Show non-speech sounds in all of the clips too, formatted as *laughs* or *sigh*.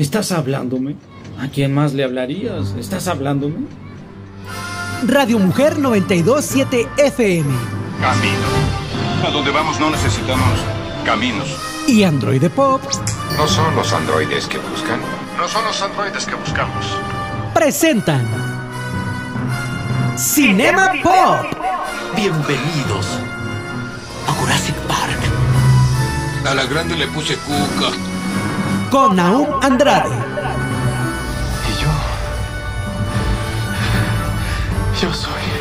¿Estás hablándome? ¿A quién más le hablarías? ¿Estás hablándome? Radio Mujer 927 FM. Camino. A donde vamos no necesitamos caminos. Y Android Pop No son los androides que buscan. No son los androides que buscamos. presentan Cinema Pop Bienvenidos a Jurassic Park. A la grande le puse cuca. Con Naum Andrade, Y yo. Yo soy.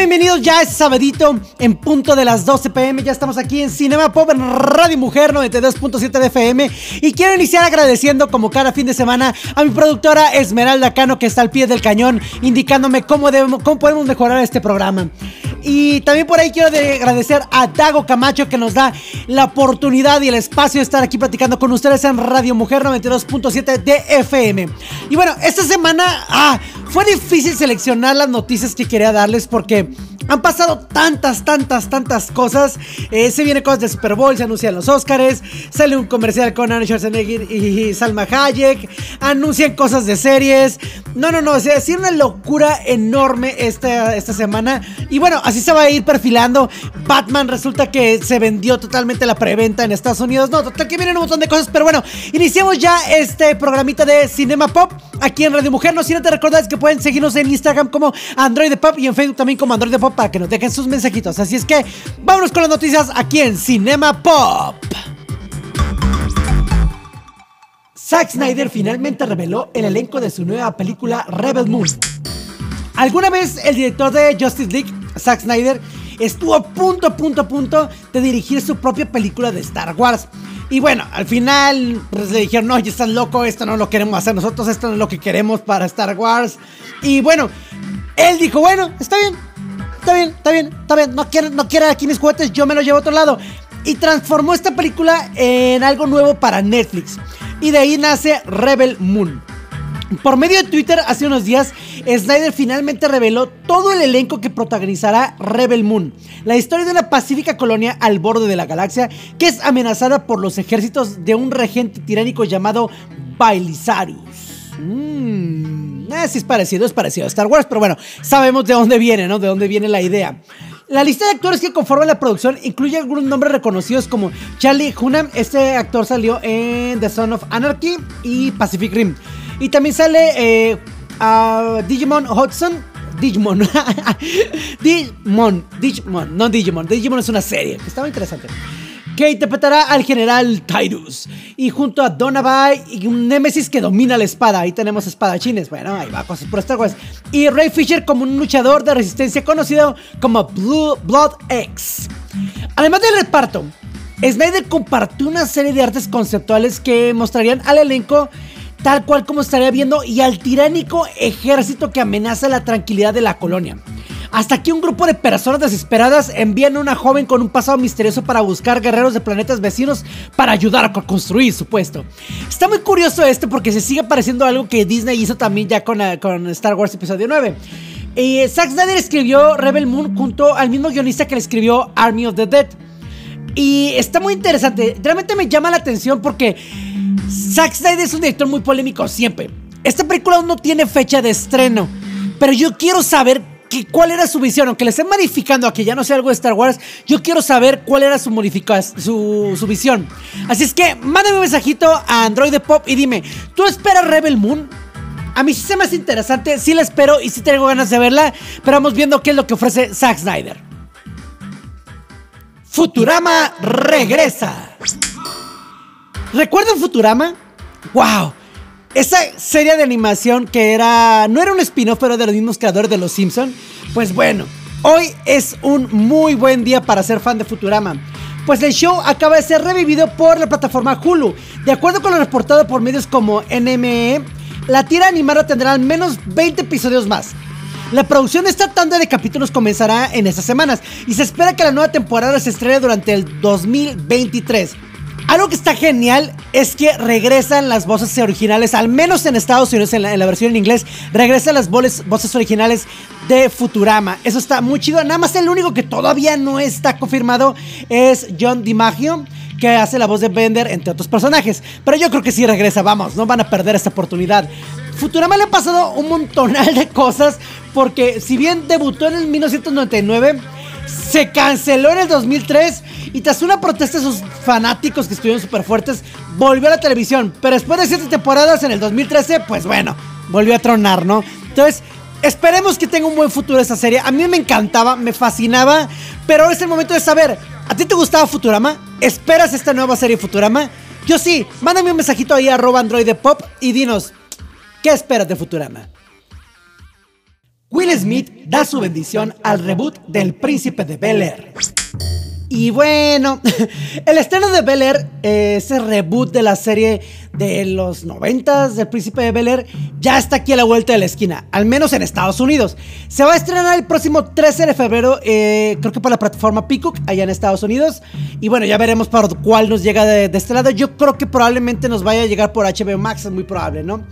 Bienvenidos ya este sabadito en punto de las 12 pm. Ya estamos aquí en Cinema Pop en Radio Mujer 92.7 de FM. Y quiero iniciar agradeciendo, como cada fin de semana, a mi productora Esmeralda Cano, que está al pie del cañón, indicándome cómo, debemos, cómo podemos mejorar este programa. Y también por ahí quiero de agradecer a Dago Camacho que nos da la oportunidad y el espacio de estar aquí platicando con ustedes en Radio Mujer 92.7 de FM. Y bueno, esta semana ah, fue difícil seleccionar las noticias que quería darles porque han pasado tantas, tantas, tantas cosas. Eh, se vienen cosas de Super Bowl, se anuncian los Oscars, sale un comercial con Arnold Schwarzenegger y Salma Hayek, anuncian cosas de series. No, no, no, o ha sido una locura enorme esta, esta semana. Y bueno, así se va a ir perfilando. Batman resulta que se vendió totalmente la preventa en Estados Unidos. No, total que vienen un montón de cosas, pero bueno, iniciamos ya este programita de Cinema Pop aquí en Radio Mujer. No sin te recordar que pueden seguirnos en Instagram como Android Pop y en Facebook también como Android Pop que nos dejen sus mensajitos. Así es que vámonos con las noticias aquí en Cinema Pop. Zack Snyder finalmente reveló el elenco de su nueva película Rebel Moon. Alguna vez el director de Justice League, Zack Snyder, estuvo a punto, punto, a punto de dirigir su propia película de Star Wars. Y bueno, al final pues, le dijeron, no, ya estás loco, esto no lo queremos hacer nosotros, esto no es lo que queremos para Star Wars. Y bueno, él dijo, bueno, está bien, está bien, está bien, está bien, no quiere, no aquí mis juguetes, yo me los llevo a otro lado. Y transformó esta película en algo nuevo para Netflix. Y de ahí nace Rebel Moon. Por medio de Twitter hace unos días, Snyder finalmente reveló todo el elenco que protagonizará Rebel Moon, la historia de una pacífica colonia al borde de la galaxia que es amenazada por los ejércitos de un regente tiránico llamado Bailisarius. Mmm, eh, sí es parecido, es parecido a Star Wars, pero bueno, sabemos de dónde viene, ¿no? De dónde viene la idea. La lista de actores que conforman la producción incluye algunos nombres reconocidos como Charlie Hunnam, este actor salió en The Son of Anarchy y Pacific Rim. Y también sale eh, Digimon Hudson. Digimon. *laughs* Digimon. Digimon. No Digimon. Digimon es una serie. Estaba interesante. Que interpretará al general Tyrus. Y junto a Donabai y un Nemesis que domina la espada. Ahí tenemos espadachines. Bueno, ahí va cosas por Star Wars. Y Ray Fisher como un luchador de resistencia conocido como Blue Blood X. Además del reparto, Snyder compartió una serie de artes conceptuales que mostrarían al elenco tal cual como estaría viendo y al tiránico ejército que amenaza la tranquilidad de la colonia. Hasta que un grupo de personas desesperadas envían a una joven con un pasado misterioso para buscar guerreros de planetas vecinos para ayudar a construir su puesto. Está muy curioso esto porque se sigue pareciendo algo que Disney hizo también ya con, eh, Star Wars Episodio 9. Eh, Zack Snyder escribió Rebel Moon junto al mismo guionista que le escribió Army of the Dead. Y está muy interesante. Realmente me llama la atención porque Zack Snyder es un director muy polémico siempre. Esta película aún no tiene fecha de estreno. Pero yo quiero saber que, cuál era su visión. Aunque le estén modificando a que ya no sea algo de Star Wars, yo quiero saber cuál era su, su, su visión. Así es que mándame un mensajito a Android Pop y dime, ¿tú esperas Rebel Moon? A mí sí se me hace interesante, sí la espero y sí tengo ganas de verla, pero vamos viendo qué es lo que ofrece Zack Snyder. Futurama regresa. ¿Recuerdan Futurama? ¡Wow! Esa serie de animación que era. No era un spin-off, pero de los mismos creadores de Los Simpson. Pues bueno, hoy es un muy buen día para ser fan de Futurama. Pues el show acaba de ser revivido por la plataforma Hulu. De acuerdo con lo reportado por medios como NME, la tira animada tendrá al menos 20 episodios más. La producción de esta tanda de capítulos comenzará en estas semanas y se espera que la nueva temporada se estrene durante el 2023. Algo que está genial es que regresan las voces originales, al menos en Estados Unidos, en la, versión en inglés, regresan las voces originales de Futurama. Eso está muy chido. Nada más el único que todavía no está confirmado es John DiMaggio que hace la voz de Bender, entre otros personajes. Pero yo creo que sí regresa, vamos, no van a perder esta oportunidad. Futurama le ha pasado un montonal de cosas, porque si bien debutó en el 1999, se canceló en el 2003 y tras una protesta de sus fanáticos que estuvieron súper fuertes, volvió a la televisión. Pero después de siete temporadas en el 2013, pues bueno, volvió a tronar, ¿no? Entonces, esperemos que tenga un buen futuro esa serie. A mí me encantaba, me fascinaba, pero ahora es el momento de saber, ¿a ti te gustaba Futurama? ¿Esperas esta nueva serie Futurama? Yo sí, mándame un mensajito ahí arroba pop y dinos, ¿qué esperas de Futurama? Will Smith da su bendición al reboot del Príncipe de Bel Air. Y bueno, *laughs* el estreno de Bel Air, eh, ese reboot de la serie de los 90 del Príncipe de Bel Air, ya está aquí a la vuelta de la esquina, al menos en Estados Unidos. Se va a estrenar el próximo 13 de febrero, eh, creo que por la plataforma Peacock, allá en Estados Unidos. Y bueno, ya veremos por cuál nos llega de, de este lado. Yo creo que probablemente nos vaya a llegar por HBO Max, es muy probable, ¿no?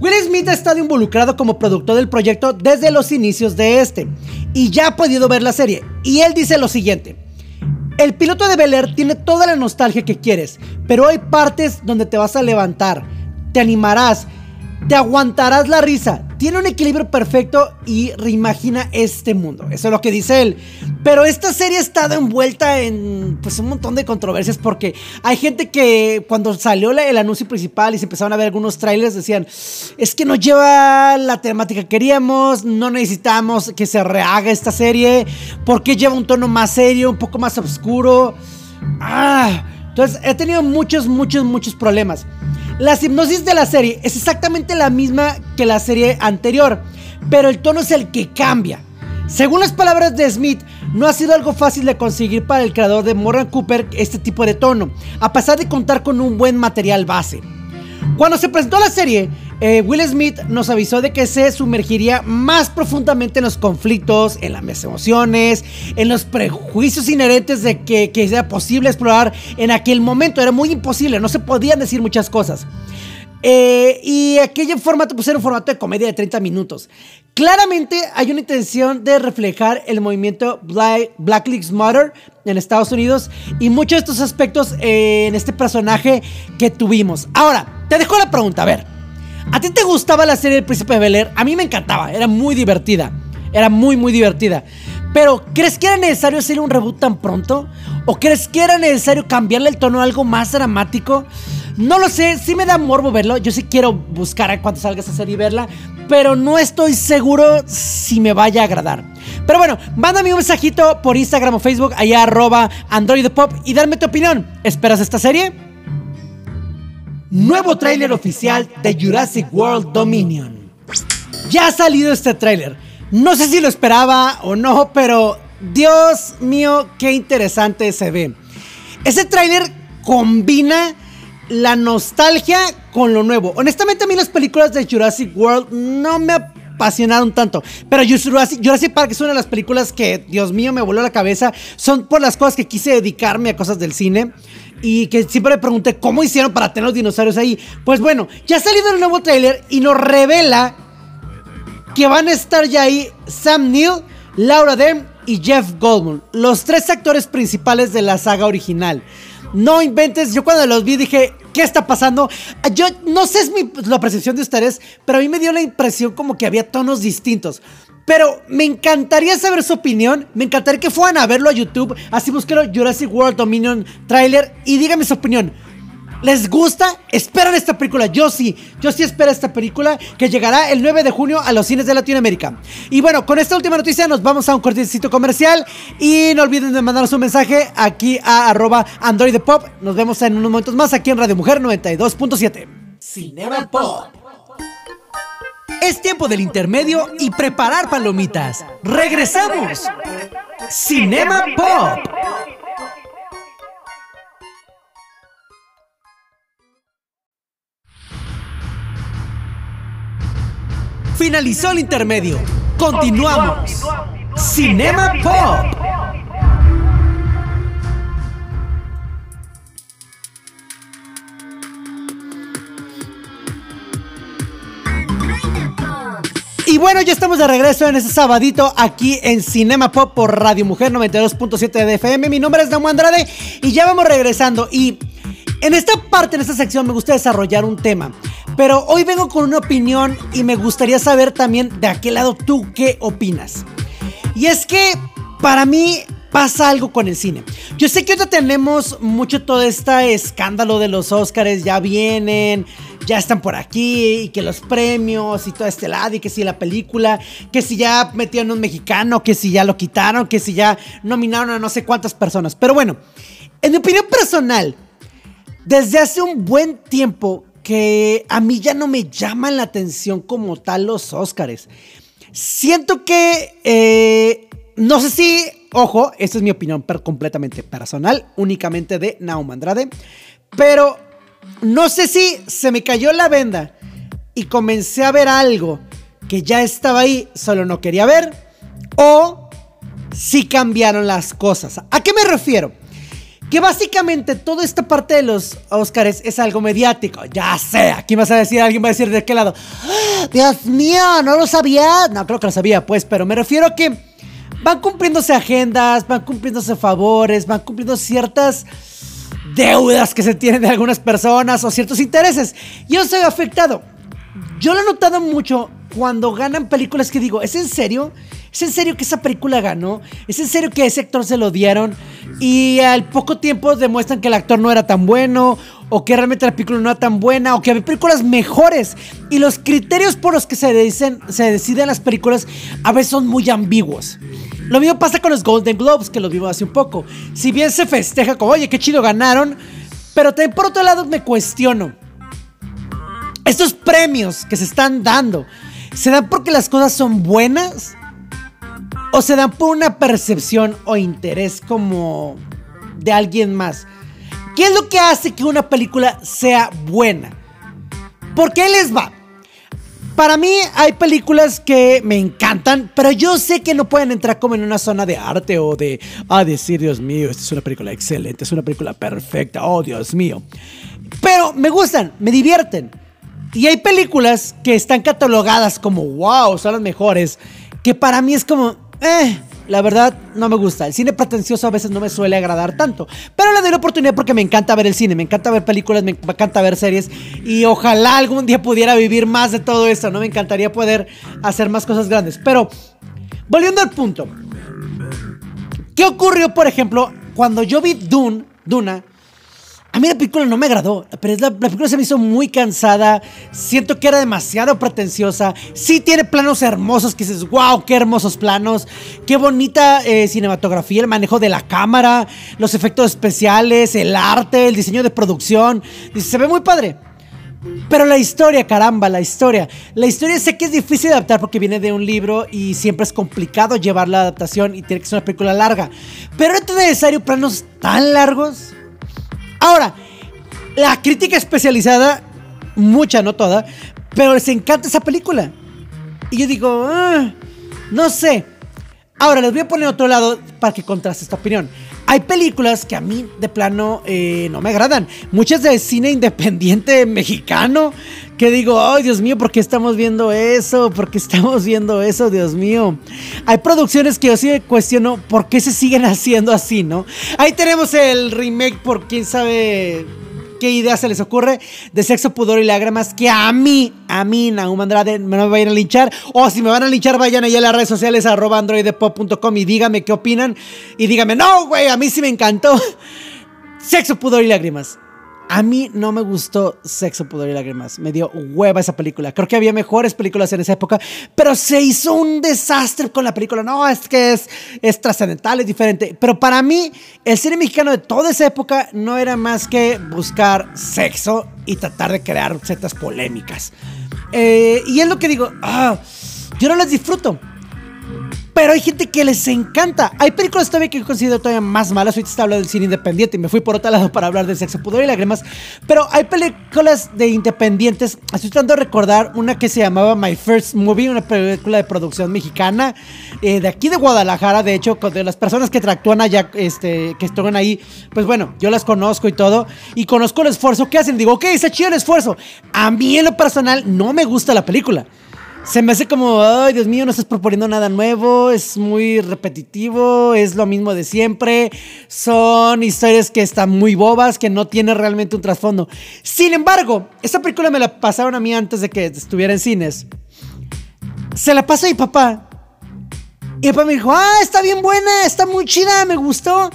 Will Smith ha estado involucrado como productor del proyecto desde los inicios de este y ya ha podido ver la serie. Y él dice lo siguiente. El piloto de Bel Air tiene toda la nostalgia que quieres, pero hay partes donde te vas a levantar, te animarás, te aguantarás la risa. Tiene un equilibrio perfecto y reimagina este mundo. Eso es lo que dice él. Pero esta serie ha estado envuelta en pues, un montón de controversias porque hay gente que cuando salió el anuncio principal y se empezaron a ver algunos trailers decían, es que no lleva la temática que queríamos, no necesitamos que se rehaga esta serie, porque lleva un tono más serio, un poco más oscuro. Ah, entonces he tenido muchos, muchos, muchos problemas. La hipnosis de la serie es exactamente la misma que la serie anterior, pero el tono es el que cambia. Según las palabras de Smith, no ha sido algo fácil de conseguir para el creador de Morgan Cooper este tipo de tono, a pesar de contar con un buen material base. Cuando se presentó la serie, eh, Will Smith nos avisó de que se sumergiría más profundamente en los conflictos, en las emociones, en los prejuicios inherentes de que, que sea posible explorar en aquel momento. Era muy imposible, no se podían decir muchas cosas. Eh, y aquel formato pues era un formato de comedia de 30 minutos. Claramente hay una intención de reflejar el movimiento Black, Lives Matter en Estados Unidos y muchos de estos aspectos en este personaje que tuvimos. Ahora, te dejo la pregunta, a ver. ¿A ti te gustaba la serie El Príncipe de Bel Air? A mí me encantaba, era muy divertida. Era muy, muy divertida. Pero, ¿crees que era necesario hacer un reboot tan pronto? ¿O crees que era necesario cambiarle el tono a algo más dramático? No lo sé, sí me da morbo verlo. Yo sí quiero buscar a cuando salga esa serie y verla. Pero no estoy seguro si me vaya a agradar. Pero bueno, mándame un mensajito por Instagram o Facebook, allá arroba Android Pop y darme tu opinión. ¿Esperas esta serie? Nuevo tráiler oficial de Jurassic World Dominion. Ya ha salido este tráiler. No sé si lo esperaba o no, pero Dios mío, qué interesante se ve. Ese tráiler combina la nostalgia con lo nuevo. Honestamente a mí las películas de Jurassic World no me apasionaron tanto. Pero Jurassic, Jurassic Park es una de las películas que, Dios mío, me voló la cabeza. Son por las cosas que quise dedicarme a cosas del cine y que siempre me pregunté cómo hicieron para tener los dinosaurios ahí. Pues bueno, ya ha salido el nuevo tráiler y nos revela que van a estar ya ahí Sam Neill, Laura Dern y Jeff Goldblum, los tres actores principales de la saga original. No inventes, yo cuando los vi dije, ¿qué está pasando? Yo no sé es mi, la percepción de ustedes, pero a mí me dio la impresión como que había tonos distintos. Pero me encantaría saber su opinión. Me encantaría que fueran a verlo a YouTube. Así busquen Jurassic World Dominion trailer y díganme su opinión. ¿Les gusta? ¿Esperan esta película? Yo sí, yo sí espero esta película que llegará el 9 de junio a los cines de Latinoamérica. Y bueno, con esta última noticia nos vamos a un cortecito comercial y no olviden de mandarnos un mensaje aquí a arroba Android Pop. Nos vemos en unos momentos más aquí en Radio Mujer 92.7. Cinema Pop. Es tiempo del intermedio y preparar palomitas. ¡Regresamos! Cinema Pop. Finalizó el intermedio. Continuamos. Cinema Pop. Y bueno, ya estamos de regreso en este sabadito aquí en Cinema Pop por Radio Mujer 92.7 de FM. Mi nombre es Damo Andrade y ya vamos regresando. Y en esta parte, en esta sección, me gusta desarrollar un tema pero hoy vengo con una opinión y me gustaría saber también de aquel lado tú qué opinas. Y es que para mí pasa algo con el cine. Yo sé que ahorita tenemos mucho todo este escándalo de los Oscars, ya vienen, ya están por aquí, y que los premios y todo este lado, y que si la película, que si ya metieron un mexicano, que si ya lo quitaron, que si ya nominaron a no sé cuántas personas. Pero bueno, en mi opinión personal, desde hace un buen tiempo que a mí ya no me llaman la atención como tal los Oscars. Siento que, eh, no sé si, ojo, esta es mi opinión completamente personal, únicamente de Naum Andrade, pero no sé si se me cayó la venda y comencé a ver algo que ya estaba ahí, solo no quería ver, o si cambiaron las cosas. ¿A qué me refiero? Que básicamente toda esta parte de los Oscars es algo mediático. Ya sé, aquí vas a decir, alguien va a decir de qué lado. ¡Ah! Dios mío, no lo sabía. No, creo que lo sabía, pues, pero me refiero a que van cumpliéndose agendas, van cumpliéndose favores, van cumpliendo ciertas deudas que se tienen de algunas personas o ciertos intereses. Yo soy afectado. Yo lo he notado mucho cuando ganan películas que digo, ¿es en serio? ¿Es en serio que esa película ganó? ¿Es en serio que ese actor se lo dieron? Y al poco tiempo demuestran que el actor no era tan bueno, o que realmente la película no era tan buena, o que había películas mejores. Y los criterios por los que se, deciden las películas a veces son muy ambiguos. Lo mismo pasa con los Golden Globes, que los vimos hace un poco. Si bien se festeja como, oye, qué chido ganaron, pero también por otro lado me cuestiono. Estos premios que se están dando, ¿se dan porque las cosas son buenas? ¿O se dan por una percepción o interés como de alguien más? ¿Qué es lo que hace que una película sea buena? ¿Por qué les va? Para mí hay películas que me encantan, pero yo sé que no pueden entrar como en una zona de arte o de, ah, decir, Dios mío, esta es una película excelente, es una película perfecta, oh, Dios mío. Pero me gustan, me divierten. Y hay películas que están catalogadas como, wow, son las mejores, que para mí es como, eh, la verdad no me gusta. El cine pretencioso a veces no me suele agradar tanto. Pero le doy la oportunidad porque me encanta ver el cine, me encanta ver películas, me encanta ver series. Y ojalá algún día pudiera vivir más de todo esto, ¿no? Me encantaría poder hacer más cosas grandes. Pero, volviendo al punto. ¿Qué ocurrió, por ejemplo, cuando yo vi Dune, Duna? A mí la película no me agradó, pero la, película se me hizo muy cansada. Siento que era demasiado pretenciosa. Sí tiene planos hermosos que dices, wow, qué hermosos planos. Qué bonita eh, cinematografía, el manejo de la cámara, los efectos especiales, el arte, el diseño de producción. Se ve muy padre. Pero la historia, caramba, la historia. La historia sé que es difícil de adaptar porque viene de un libro y siempre es complicado llevar la adaptación y tiene que ser una película larga. Pero ¿es necesario planos tan largos? Ahora, la crítica especializada, mucha, no toda, pero les encanta esa película. Y yo digo, ah, no sé. Ahora, les voy a poner otro lado para que contraste esta opinión. Hay películas que a mí de plano eh, no me agradan. Muchas de cine independiente mexicano. Que digo, ay Dios mío, ¿por qué estamos viendo eso? ¿Por qué estamos viendo eso? Dios mío. Hay producciones que yo sí cuestiono por qué se siguen *laughs* haciendo así, ¿no? Ahí tenemos el remake por quién sabe qué idea se les ocurre de sexo, pudor y lágrimas que a mí, a mí, Nahum Andrade, me no me vayan a linchar. O si me van a linchar, vayan allá a las redes sociales, arroba androidepop.com y díganme qué opinan. Y díganme, no, güey, a mí sí me encantó. *laughs* Sexo, pudor y lágrimas. A mí no me gustó Sexo, Pudor y Lágrimas. Me dio hueva esa película. Creo que había mejores películas en esa época, pero se hizo un desastre con la película. No, es que es, trascendental, es diferente. Pero para mí, el cine mexicano de toda esa época no era más que buscar sexo y tratar de crear ciertas polémicas. Eh, y es lo que digo, ah, yo no las disfruto. Pero hay gente que les encanta. Hay películas todavía que he considero todavía más malas. Ahorita está hablando del cine independiente y me fui por otro lado para hablar de sexo, pudor y lágrimas. Pero hay películas de independientes. Estoy tratando de recordar una que se llamaba My First Movie, una película de producción mexicana eh, de aquí de Guadalajara. De hecho, de las personas que actúan allá, este, que están ahí, pues bueno, yo las conozco y todo. Y conozco el esfuerzo que hacen. Digo, ok, está chido el esfuerzo. A mí en lo personal no me gusta la película. Se me hace como, ay, Dios mío, no estás proponiendo nada nuevo, es muy repetitivo, es lo mismo de siempre, son historias que están muy bobas, que no tienen realmente un trasfondo. Sin embargo, esta película me la pasaron a mí antes de que estuviera en cines. Se la pasó a mi papá. Y mi papá me dijo, ah, está bien buena, está muy chida, me gustó.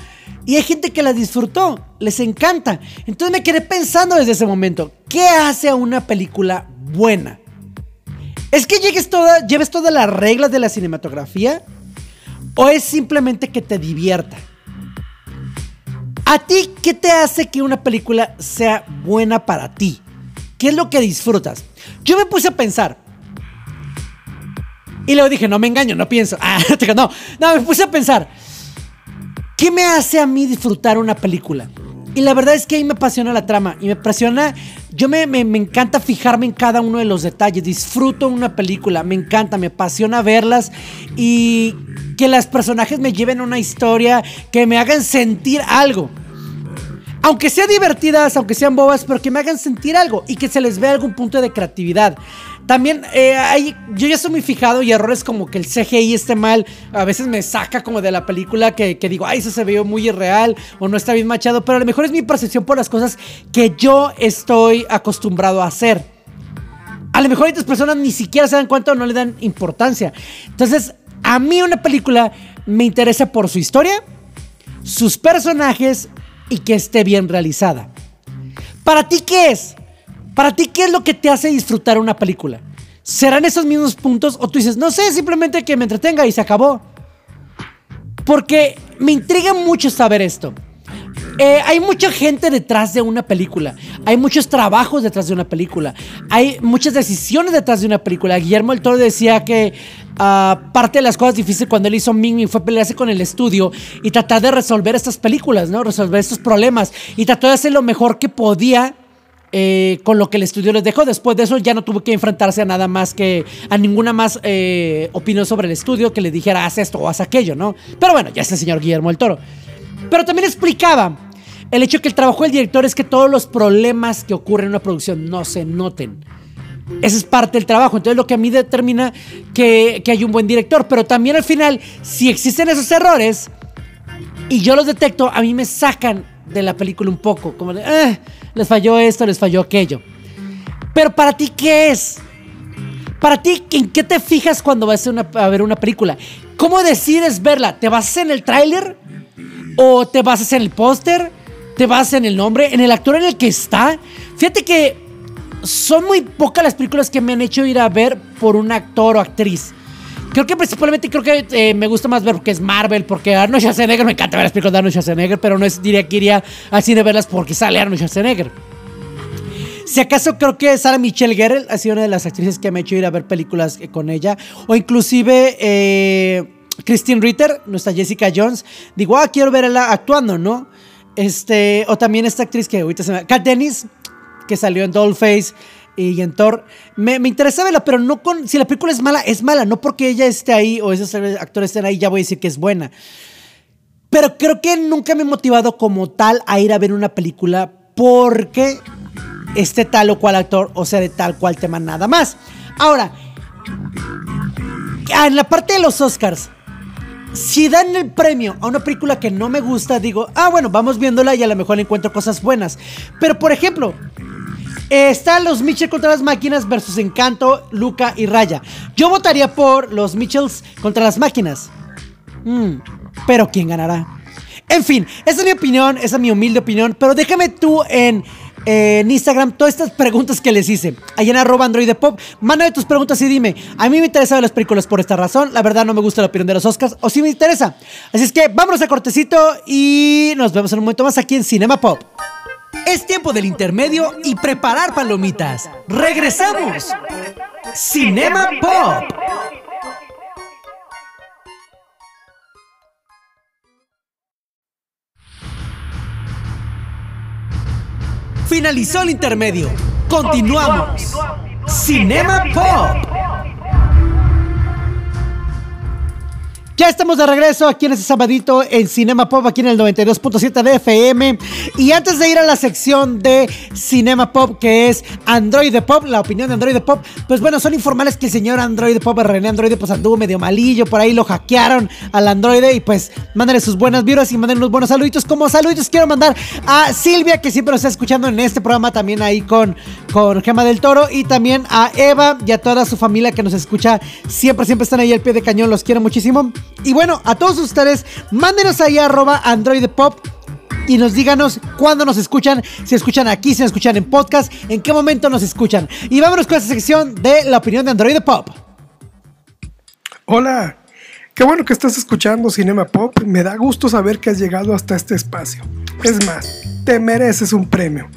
Y hay gente que la disfrutó, les encanta. Entonces me quedé pensando desde ese momento, ¿qué hace a una película buena? ¿Es que llegues toda, lleves todas las reglas de la cinematografía? ¿O es simplemente que te divierta? ¿A ti qué te hace que una película sea buena para ti? ¿Qué es lo que disfrutas? Yo me puse a pensar. Y luego dije, no me engaño, no pienso. *laughs* Ah, no, no, me puse a pensar. ¿Qué me hace a mí disfrutar una película? Y la verdad es que ahí me apasiona la trama. Y me apasiona. Yo me, me, encanta fijarme en cada uno de los detalles. Disfruto una película. Me encanta, me apasiona verlas. Y que las personajes me lleven una historia. Que me hagan sentir algo. Aunque sean divertidas, aunque sean bobas, pero que me hagan sentir algo. Y que se les vea algún punto de creatividad. También eh, hay, yo ya estoy muy fijado y errores como que el CGI esté mal. A veces me saca como de la película que, digo, ay, eso se ve muy irreal o no está bien machado. Pero a lo mejor es mi percepción por las cosas que yo estoy acostumbrado a hacer. A lo mejor otras personas ni siquiera se dan cuenta o no le dan importancia. Entonces, a mí una película me interesa por su historia, sus personajes y que esté bien realizada. ¿Para ti qué es? Para ti, ¿qué es lo que te hace disfrutar una película? ¿Serán esos mismos puntos o tú dices, no sé, simplemente que me entretenga y se acabó? Porque me intriga mucho saber esto. Eh, hay mucha gente detrás de una película. Hay muchos trabajos detrás de una película. Hay muchas decisiones detrás de una película. Guillermo el Toro decía que ah, parte de las cosas difíciles cuando él hizo Ming fue pelearse con el estudio y tratar de resolver estas películas, ¿no? Resolver estos problemas. Y trató de hacer lo mejor que podía eh, con lo que el estudio les dejó. Después de eso ya no tuvo que enfrentarse a nada más que a ninguna más eh, opinión sobre el estudio que le dijera haz esto o haz aquello, ¿no? Pero bueno, ya es el señor Guillermo el Toro. Pero también explicaba el hecho que el trabajo del director es que todos los problemas que ocurren en una producción no se noten. Esa es parte del trabajo. Entonces lo que a mí determina que, que hay un buen director. Pero también al final, si existen esos errores y yo los detecto, a mí me sacan de la película un poco, como de, eh, les falló esto, les falló aquello. Pero para ti, ¿qué es? Para ti, ¿en qué te fijas cuando vas a, ver una película? ¿Cómo decides verla? ¿Te basas en el tráiler? ¿O te basas en el póster? ¿Te basas en el nombre? ¿En el actor en el que está? Fíjate que son muy pocas las películas que me han hecho ir a ver por un actor o actriz. Creo que principalmente creo que eh, me gusta más ver porque es Marvel, porque Arnold Schwarzenegger, me encanta ver las películas de Arnold Schwarzenegger, pero no es, diría que iría al cine verlas porque sale Arnold Schwarzenegger. Si acaso creo que Sarah Michelle Gellar ha sido una de las actrices que me ha hecho ir a ver películas con ella, o inclusive eh, Christine Ritter, nuestra Jessica Jones, digo, ah, quiero verla actuando, ¿no? Este, o también esta actriz que ahorita se me... Kat Dennis, que salió en Dollface y en Thor. Me, me, interesa verla, pero no con. Si la película es mala, es mala. No porque ella esté ahí o esos actores estén ahí, ya voy a decir que es buena. Pero creo que nunca me he motivado como tal a ir a ver una película porque esté tal o cual actor o sea de tal cual tema nada más. Ahora, en la parte de los Oscars, si dan el premio a una película que no me gusta, digo, ah, bueno, vamos viéndola y a lo mejor encuentro cosas buenas. Pero por ejemplo, están los Mitchell contra las máquinas versus Encanto, Luca y Raya. Yo votaría por los Mitchells contra las máquinas. Mm, pero ¿quién ganará? En fin, esa es mi opinión, esa es mi humilde opinión. Pero déjame tú en, Instagram todas estas preguntas que les hice. Ahí en arroba androidepop. Mándame tus preguntas y dime. A mí me interesan las películas por esta razón. La verdad no me gusta la opinión de los Oscars. O si me interesa. Así es que vámonos a cortecito y nos vemos en un momento más aquí en Cinema Pop. Es tiempo del intermedio y preparar palomitas. ¡Regresamos! Cinema Pop. Finalizó el intermedio. Continuamos. Cinema Pop. Ya estamos de regreso aquí en este sabadito en Cinema Pop, aquí en el 92.7 de FM. Y antes de ir a la sección de Cinema Pop, que es Android Pop, la opinión de Android Pop, pues bueno, son informales que el señor Android Pop, René Android, pues anduvo medio malillo, por ahí lo hackearon al Android y pues mándale sus buenas vibras y manden unos buenos saluditos. Como saluditos quiero mandar a Silvia, que siempre nos está escuchando en este programa, también ahí con, con Gema del Toro, y también a Eva y a toda su familia que nos escucha. Siempre, siempre están ahí al pie de cañón, los quiero muchísimo. Y bueno, a todos ustedes, mándenos ahí arroba Android Pop y nos díganos cuándo nos escuchan, si escuchan aquí, si escuchan en podcast, en qué momento nos escuchan. Y vámonos con esta sección de la opinión de Android Pop. Hola, qué bueno que estás escuchando Cinema Pop. Me da gusto saber que has llegado hasta este espacio. Es más, te mereces un premio.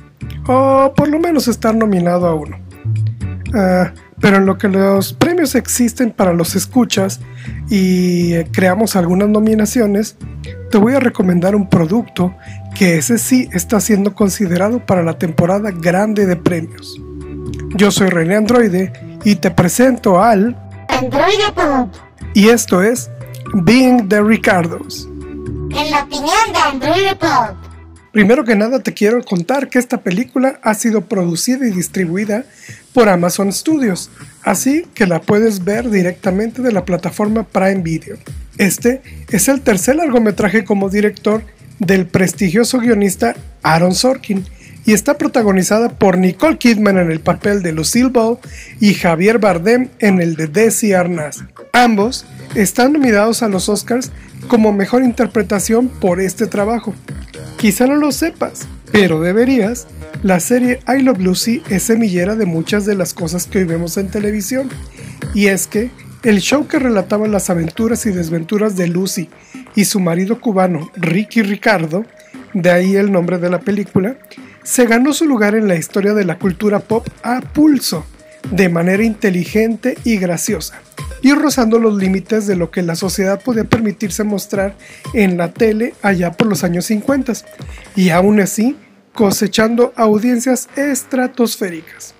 O por lo menos estar nominado a uno. Ah, pero en lo que los premios existen para los escuchas y eh, creamos algunas nominaciones, te voy a recomendar un producto que ese sí está siendo considerado para la temporada grande de premios. Yo soy René Androide y te presento al Androide Pop. Y esto es Being the Ricardos. En la opinión de Androide Pop. Primero que nada te quiero contar que esta película ha sido producida y distribuida por Amazon Studios, así que la puedes ver directamente de la plataforma Prime Video. Este es el tercer largometraje como director del prestigioso guionista Aaron Sorkin y está protagonizada por Nicole Kidman en el papel de Lucille Ball y Javier Bardem en el de Desi Arnaz. Ambos están nominados a los Oscars como mejor interpretación por este trabajo. Quizá no lo sepas, pero deberías. La serie I Love Lucy es semillera de muchas de las cosas que hoy vemos en televisión. Y es que el show que relataba las aventuras y desventuras de Lucy y su marido cubano Ricky Ricardo, de ahí el nombre de la película, se ganó su lugar en la historia de la cultura pop a pulso, de manera inteligente y graciosa, y rozando los límites de lo que la sociedad podía permitirse mostrar en la tele allá por los años 50, y aún así cosechando audiencias estratosféricas.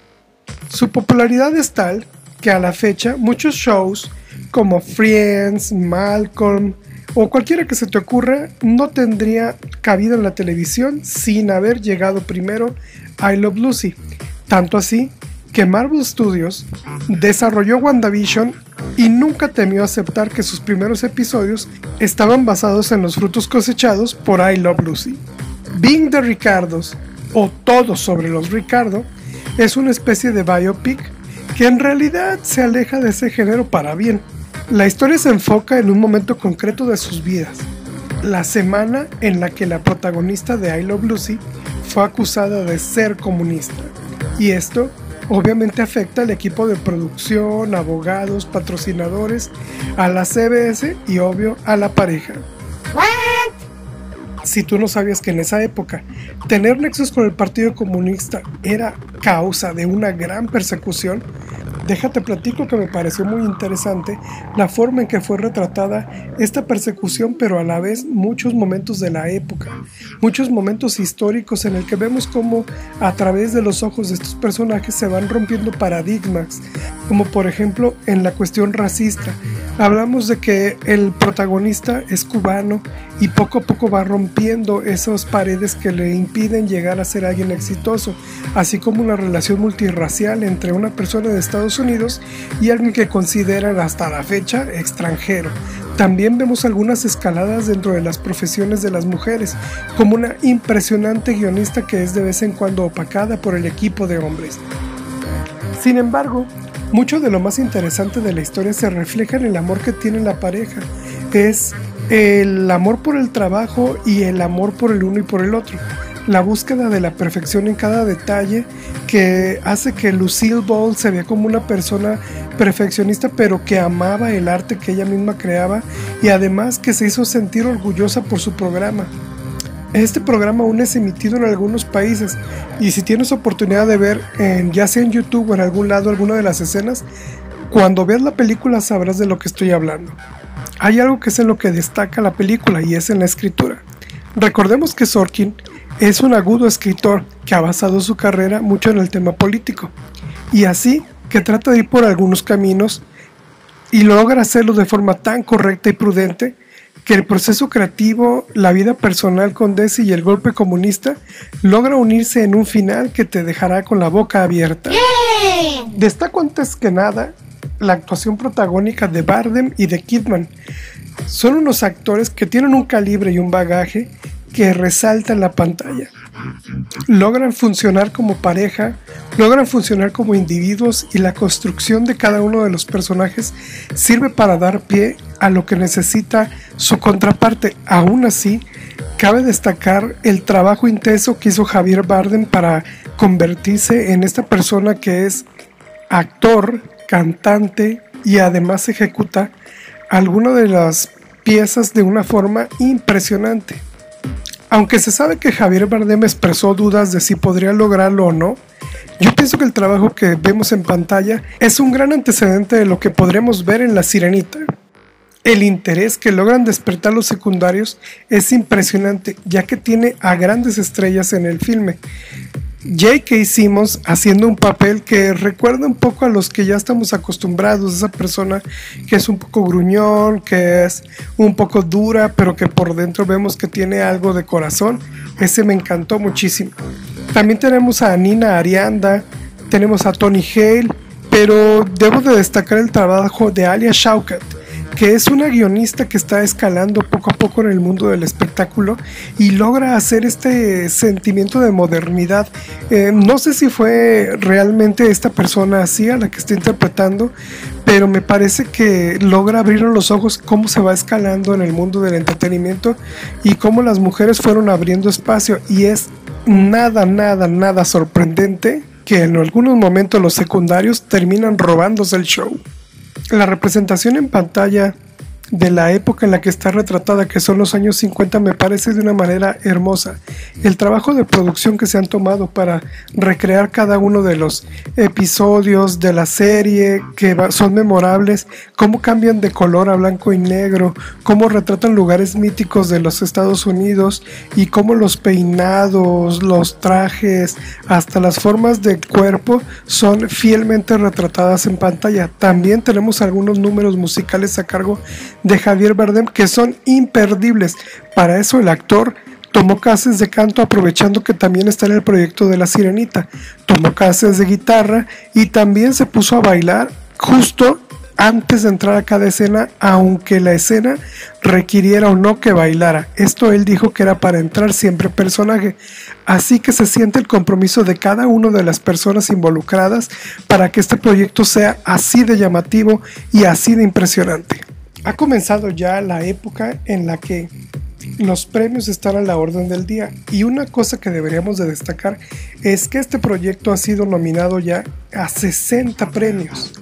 Su popularidad es tal que a la fecha muchos shows como Friends, Malcolm o cualquiera que se te ocurra no tendría cabida en la televisión sin haber llegado primero a I Love Lucy. Tanto así que Marvel Studios desarrolló WandaVision y nunca temió aceptar que sus primeros episodios estaban basados en los frutos cosechados por I Love Lucy. Being the Ricardos, o Todo sobre los Ricardo, es una especie de biopic que en realidad se aleja de ese género para bien. La historia se enfoca en un momento concreto de sus vidas, la semana en la que la protagonista de I Love Lucy fue acusada de ser comunista. Y esto obviamente afecta al equipo de producción, abogados, patrocinadores, a la CBS y obvio a la pareja si tú no sabías que en esa época tener nexos con el Partido Comunista era causa de una gran persecución, déjate platico que me pareció muy interesante la forma en que fue retratada esta persecución, pero a la vez muchos momentos de la época, muchos momentos históricos en el que vemos cómo a través de los ojos de estos personajes se van rompiendo paradigmas, como por ejemplo en la cuestión racista. Hablamos de que el protagonista es cubano y poco a poco va rompiendo esas paredes que le impiden llegar a ser alguien exitoso, así como una relación multirracial entre una persona de Estados Unidos y alguien que consideran hasta la fecha extranjero. También vemos algunas escaladas dentro de las profesiones de las mujeres, como una impresionante guionista que es de vez en cuando opacada por el equipo de hombres. Sin embargo, mucho de lo más interesante de la historia se refleja en el amor que tiene la pareja. Es el amor por el trabajo y el amor por el uno y por el otro. La búsqueda de la perfección en cada detalle que hace que Lucille Ball se vea como una persona perfeccionista pero que amaba el arte que ella misma creaba y además que se hizo sentir orgullosa por su programa. Este programa aún es emitido en algunos países y si tienes oportunidad de ver en, ya sea en YouTube o en algún lado alguna de las escenas, cuando veas la película sabrás de lo que estoy hablando. Hay algo que es en lo que destaca la película y es en la escritura. Recordemos que Sorkin es un agudo escritor que ha basado su carrera mucho en el tema político y así que trata de ir por algunos caminos y logra hacerlo de forma tan correcta y prudente que el proceso creativo, la vida personal con Desi y el golpe comunista logra unirse en un final que te dejará con la boca abierta. Destaco antes que nada la actuación protagónica de Bardem y de Kidman. Son unos actores que tienen un calibre y un bagaje que resalta en la pantalla. Logran funcionar como pareja, logran funcionar como individuos y la construcción de cada uno de los personajes sirve para dar pie a lo que necesita su contraparte. Aún así, cabe destacar el trabajo intenso que hizo Javier Bardem para convertirse en esta persona que es actor, cantante y además ejecuta algunas de las piezas de una forma impresionante. Aunque se sabe que Javier Bardem expresó dudas de si podría lograrlo o no, yo pienso que el trabajo que vemos en pantalla es un gran antecedente de lo que podremos ver en La Sirenita. El interés que logran despertar los secundarios es impresionante, ya que tiene a grandes estrellas en el filme. J.K. Simmons haciendo un papel que recuerda un poco a los que ya estamos acostumbrados, esa persona que es un poco gruñón, que es un poco dura, pero que por dentro vemos que tiene algo de corazón. Ese me encantó muchísimo. También tenemos a Nina Arianda, tenemos a Tony Hale, pero debo de destacar el trabajo de Alia Shaukat que es una guionista que está escalando poco a poco en el mundo del espectáculo y logra hacer este sentimiento de modernidad. Eh, no sé si fue realmente esta persona así a la que está interpretando, pero me parece que logra abrir los ojos cómo se va escalando en el mundo del entretenimiento y cómo las mujeres fueron abriendo espacio y es nada, nada, nada sorprendente que en algunos momentos los secundarios terminan robándose el show. La representación en pantalla de la época en la que está retratada, que son los años 50, me parece de una manera hermosa. El trabajo de producción que se han tomado para recrear cada uno de los episodios de la serie, que son memorables, cómo cambian de color a blanco y negro, cómo retratan lugares míticos de los Estados Unidos y cómo los peinados, los trajes, hasta las formas de cuerpo son fielmente retratadas en pantalla. También tenemos algunos números musicales a cargo de Javier Bardem que son imperdibles. Para eso el actor tomó clases de canto aprovechando que también está en el proyecto de La Sirenita. Tomó clases de guitarra y también se puso a bailar justo antes de entrar a cada escena, aunque la escena requiriera o no que bailara. Esto él dijo que era para entrar siempre personaje. Así que se siente el compromiso de cada una de las personas involucradas para que este proyecto sea así de llamativo y así de impresionante ha comenzado ya la época en la que los premios están a la orden del día y una cosa que deberíamos de destacar es que este proyecto ha sido nominado ya a 60 premios.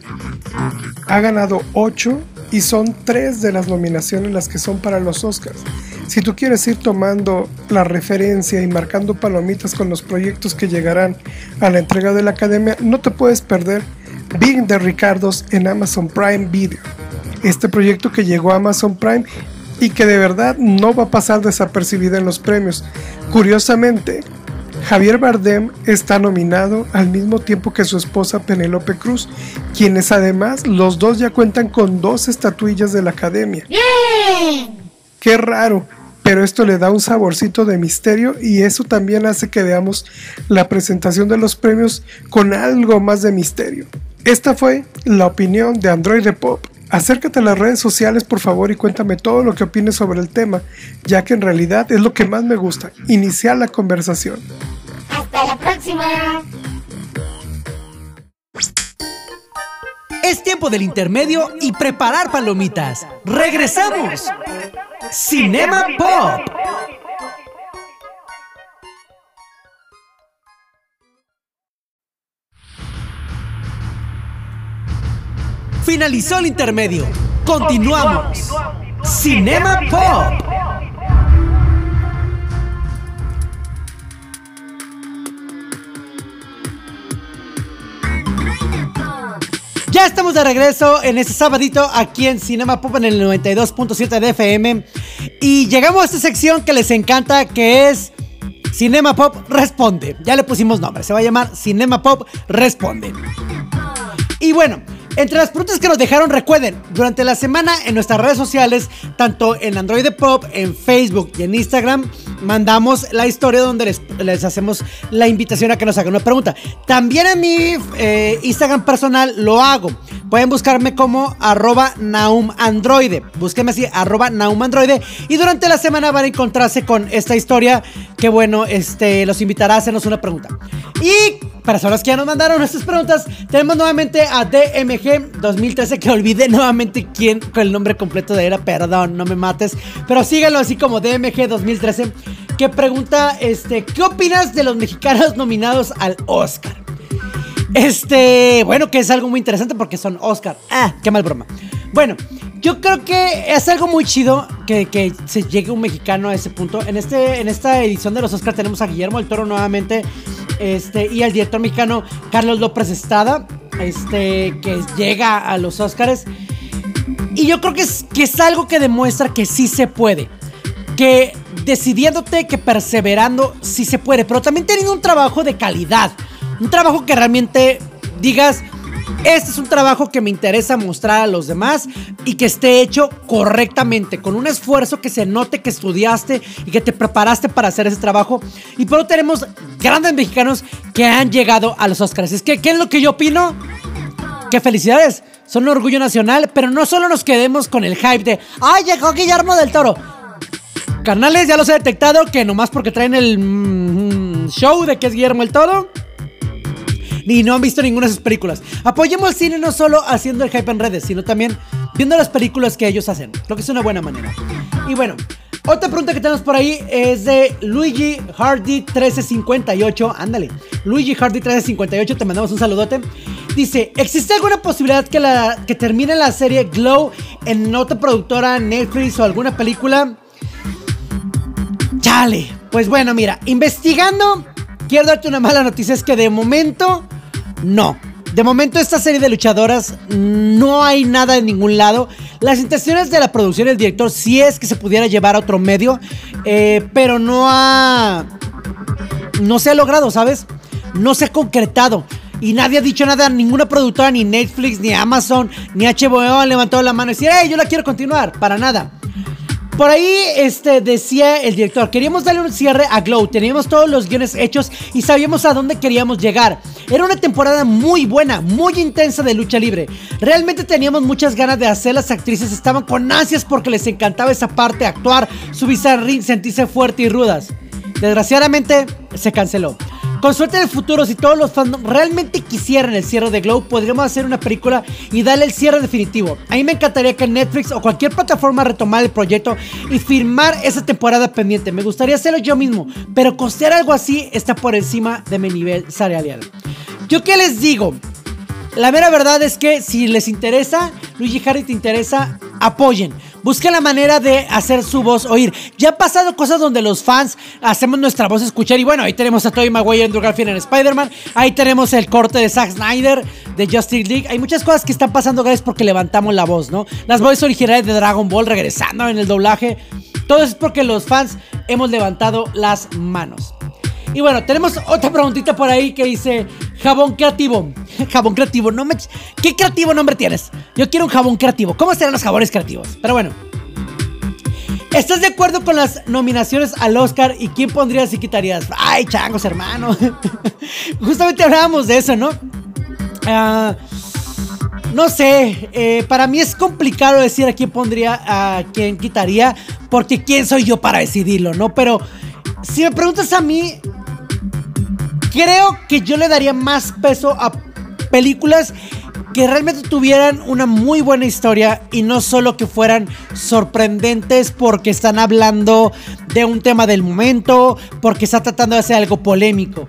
Ha ganado 8 y son 3 de las nominaciones las que son para los Oscars. Si tú quieres ir tomando la referencia y marcando palomitas con los proyectos que llegarán a la entrega de la academia, no te puedes perder Big de Ricardos en Amazon Prime Video este proyecto que llegó a Amazon Prime y que de verdad no va a pasar desapercibida en los premios. Curiosamente, Javier Bardem está nominado al mismo tiempo que su esposa Penélope Cruz, quienes además los dos ya cuentan con dos estatuillas de la academia. Qué raro, pero esto le da un saborcito de misterio y eso también hace que veamos la presentación de los premios con algo más de misterio. Esta fue la opinión de Android Pop Acércate a las redes sociales por favor y cuéntame todo lo que opines sobre el tema, ya que en realidad es lo que más me gusta, iniciar la conversación. Hasta la próxima. Es tiempo del intermedio y preparar palomitas. ¡Regresamos! Cinema Pop. Finalizó el intermedio. Continuamos. Cinema Pop. Ya estamos de regreso en este sabadito aquí en Cinema Pop en el 92.7 de FM. Y llegamos a esta sección que les encanta que es Cinema Pop Responde. Ya le pusimos nombre, se va a llamar Cinema Pop Responde. Y bueno, Entre las preguntas que nos dejaron, recuerden, durante la semana en nuestras redes sociales, tanto en Android Pop, en Facebook y en Instagram, mandamos la historia donde les, les hacemos la invitación a que nos hagan una pregunta. También en mi eh, Instagram personal lo hago. Pueden buscarme como arroba naumandroide. Búsquenme así, arroba naumandroide. Y durante la semana van a encontrarse con esta historia que, bueno, este, los invitará a hacernos una pregunta. Y para las que ya nos mandaron nuestras preguntas, tenemos nuevamente a DMG 2013, que olvidé nuevamente quién, con el nombre completo de era, perdón, no me mates. Pero síganlo así como DMG 2013, que pregunta, este, ¿qué opinas de los mexicanos nominados al Oscar? Este, bueno, que es algo muy interesante porque son Oscar. Ah, qué mal broma. Bueno, yo creo que es algo muy chido que, se llegue un mexicano a ese punto. En, este, en esta edición de los Oscar tenemos a Guillermo del Toro nuevamente. Este, y al director mexicano Carlos López Estada. Este, que llega a los Oscars. Y yo creo que es, que es algo que demuestra que sí se puede. Que decidiéndote, que perseverando, sí se puede. Pero también teniendo un trabajo de calidad. Un trabajo que realmente digas, este es un trabajo que me interesa mostrar a los demás y que esté hecho correctamente, con un esfuerzo que se note que estudiaste y que te preparaste para hacer ese trabajo. Y por tenemos grandes mexicanos que han llegado a los Oscars. Es que, ¿qué es lo que yo opino? Que felicidades, son un orgullo nacional, pero no solo nos quedemos con el hype de, ¡ay, llegó Guillermo del Toro! Carnales, ya los he detectado que nomás porque traen el mm, show de que es Guillermo del Toro ni no han visto ninguna de sus películas. Apoyemos el cine no solo haciendo el hype en redes, sino también viendo las películas que ellos hacen. Creo que es una buena manera. Y bueno, otra pregunta que tenemos por ahí es de Luigi Hardy 1358. Ándale, Luigi Hardy 1358, te mandamos un saludote. Dice, ¿existe alguna posibilidad que, la, que termine la serie Glow en otra productora, Netflix o alguna película? Chale. Pues bueno, mira, investigando, quiero darte una mala noticia, es que de momento no. De momento esta serie de luchadoras no hay nada en ningún lado. Las intenciones de la producción y el director sí es que se pudiera llevar a otro medio, eh, pero no ha... No se ha logrado, ¿sabes? No se ha concretado. Y nadie ha dicho nada, ninguna productora, ni Netflix, ni Amazon, ni HBO han levantado la mano y decir, hey, yo la quiero continuar. Para nada. Por ahí este, decía el director, queríamos darle un cierre a Glow, teníamos todos los guiones hechos y sabíamos a dónde queríamos llegar. Era una temporada muy buena, muy intensa de lucha libre. Realmente teníamos muchas ganas de hacer, las actrices estaban con ansias porque les encantaba esa parte, actuar, subirse al ring, sentirse fuerte y rudas. Desgraciadamente se canceló. Con suerte de futuro, si todos los fans realmente quisieran el cierre de Glow, podríamos hacer una película y darle el cierre definitivo. A mí me encantaría que Netflix o cualquier plataforma retomara el proyecto y firmar esa temporada pendiente. Me gustaría hacerlo yo mismo, pero costear algo así está por encima de mi nivel salarial. ¿Yo qué les digo? La mera verdad es que si les interesa, Luigi Harry te interesa, apoyen. Busquen la manera de hacer su voz oír. Ya ha pasado cosas donde los fans hacemos nuestra voz escuchar. Y bueno, ahí tenemos a Tobey Maguire Andrew Garfield en Spider-Man. Ahí tenemos el corte de Zack Snyder de Justice League. Hay muchas cosas que están pasando gracias porque levantamos la voz, ¿no? Las voces originales de Dragon Ball regresando en el doblaje. Todo es porque los fans hemos levantado las manos. Y bueno, tenemos otra preguntita por ahí que dice jabón creativo. *laughs* Jabón creativo, no me... ¿Qué creativo nombre tienes? Yo quiero un jabón creativo. ¿Cómo serán los jabones creativos? Pero bueno. ¿Estás de acuerdo con las nominaciones al Oscar y quién pondrías y quitarías? Ay, changos, hermano. *laughs* Justamente hablábamos de eso, ¿no? Ah, no sé, eh, para mí es complicado decir a quién pondría, a quién quitaría, porque quién soy yo para decidirlo, ¿no? Pero si me preguntas a mí, creo que yo le daría más peso a películas que realmente tuvieran una muy buena historia y no solo que fueran sorprendentes porque están hablando de un tema del momento, porque está tratando de hacer algo polémico.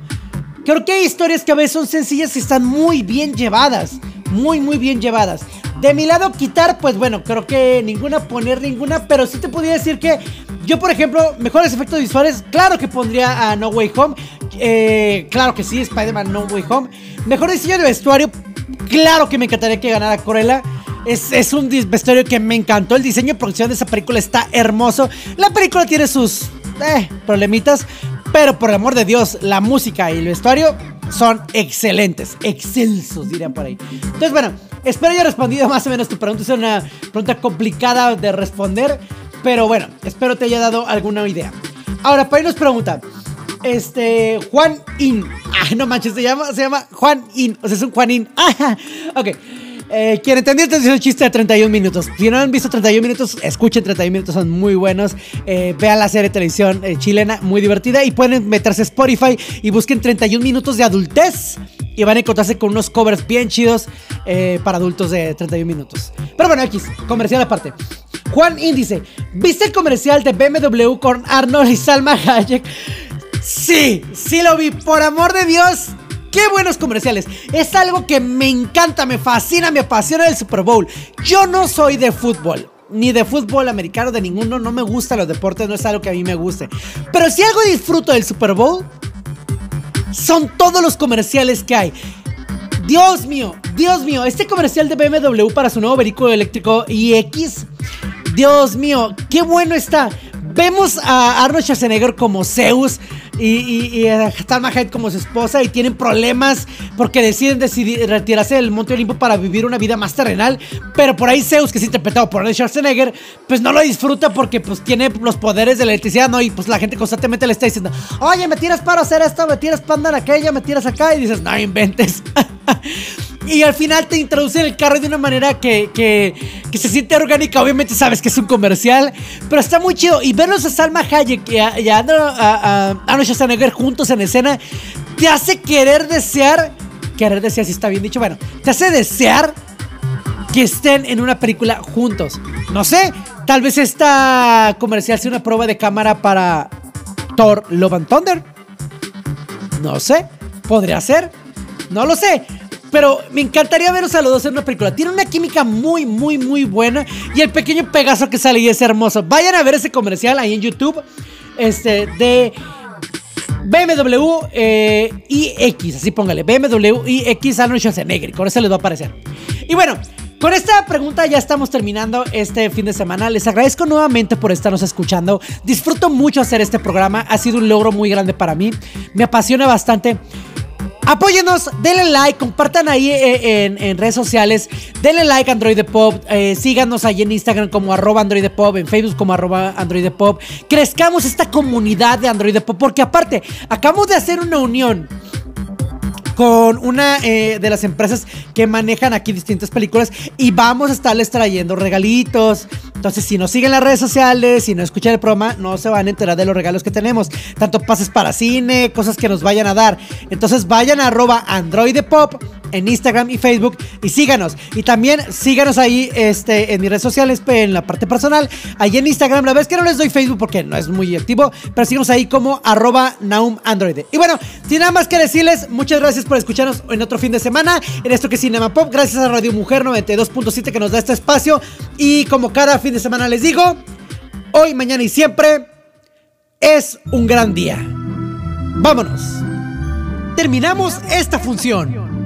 Creo que hay historias que a veces son sencillas y están muy bien llevadas, muy muy bien llevadas. De mi lado quitar, pues bueno, creo que ninguna poner ninguna, pero sí te podría decir que yo, por ejemplo, mejores efectos visuales, claro que pondría a No Way Home. Eh, claro que sí, Spider-Man No Way Home. Mejor diseño de vestuario, claro que me encantaría que ganara Corella. Es, un vestuario que me encantó. El diseño y producción de esa película está hermoso. La película tiene sus eh, problemitas. Pero por el amor de Dios, la música y el vestuario son excelentes. Excelsos, dirían por ahí. Entonces, bueno, espero haya respondido más o menos tu pregunta. Es una pregunta complicada de responder, pero bueno, espero te haya dado alguna idea. Ahora, para nos pregunta, este, Juan In. Ah, no manches, se llama, se llama Juan In. O sea, es un Juan In. *laughs* Ah, ok. Eh, quien entendió este es un chiste de 31 minutos. Si no han visto 31 minutos, escuchen 31 minutos, son muy buenos. Eh, vean la serie de televisión eh, chilena, muy divertida. Y pueden meterse a Spotify y busquen 31 minutos de adultez. Y van a encontrarse con unos covers bien chidos eh, para adultos de 31 minutos. Pero bueno, X, comercial aparte. Juan Índice, ¿viste el comercial de BMW con Arnold y Salma Hayek? Sí, sí lo vi, por amor de Dios. Qué buenos comerciales. Es algo que me encanta, me fascina, me apasiona el Super Bowl. Yo no soy de fútbol. Ni de fútbol americano, de ninguno. No me gustan los deportes, no es algo que a mí me guste. Pero si algo disfruto del Super Bowl, son todos los comerciales que hay. Dios mío, Dios mío, este comercial de BMW para su nuevo vehículo eléctrico iX. Dios mío, qué bueno está. Vemos a Arnold Schwarzenegger como Zeus y, y, y a Salma Hayek como su esposa y tienen problemas porque deciden decidir retirarse del Monte Olimpo para vivir una vida más terrenal. Pero por ahí Zeus, que es interpretado por Arnold Schwarzenegger, pues no lo disfruta porque pues tiene los poderes de la electricidad, ¿no? Y pues la gente constantemente le está diciendo, oye, me tiras para hacer esto, me tiras para andar aquella, me tiras acá y dices, no inventes. *laughs* Y al final te introducen el carro de una manera que, que, se siente orgánica. Obviamente sabes que es un comercial, pero está muy chido. Y verlos a Salma Hayek y a, y a, juntos en escena te hace querer desear. Querer desear si está bien dicho. Bueno, te hace desear que estén en una película juntos. No sé, tal vez esta comercial sea una prueba de cámara para Thor Love and Thunder. No sé, podría ser. No lo sé. Pero me encantaría verlos a los dos en una película. Tiene una química muy, muy, muy buena. Y el pequeño Pegaso que sale y es hermoso. Vayan a ver ese comercial ahí en YouTube. Este, de BMW eh, iX. Así póngale. BMW iX Arnold Schwarzenegger. Con eso les va a aparecer. Y bueno. Con esta pregunta ya estamos terminando este fin de semana. Les agradezco nuevamente por estarnos escuchando. Disfruto mucho hacer este programa. Ha sido un logro muy grande para mí. Me apasiona bastante. Apóyenos, denle like, compartan ahí eh, en, redes sociales, denle like a Android Pop, eh, síganos ahí en Instagram como arroba Android Pop, en Facebook como arroba Android Pop. Crezcamos esta comunidad de Android Pop, porque aparte, acabamos de hacer una unión con una eh, de las empresas que manejan aquí distintas películas y vamos a estarles trayendo regalitos. Entonces, si nos siguen las redes sociales, si no escuchan el programa, no se van a enterar de los regalos que tenemos. Tanto pases para cine, cosas que nos vayan a dar. Entonces, vayan a arroba Android Pop en Instagram y Facebook y síganos. Y también síganos ahí este, en mis redes sociales, en la parte personal. Ahí en Instagram, la es que no les doy Facebook porque no es muy activo, pero síganos ahí como arroba. Y bueno, sin nada más que decirles, muchas gracias por escucharnos en otro fin de semana en esto que es Cinema Pop. Gracias a Radio Mujer 92.7 que nos da este espacio. Y como cada fin de semana les digo, hoy, mañana y siempre es un gran día. Vámonos. Terminamos esta función.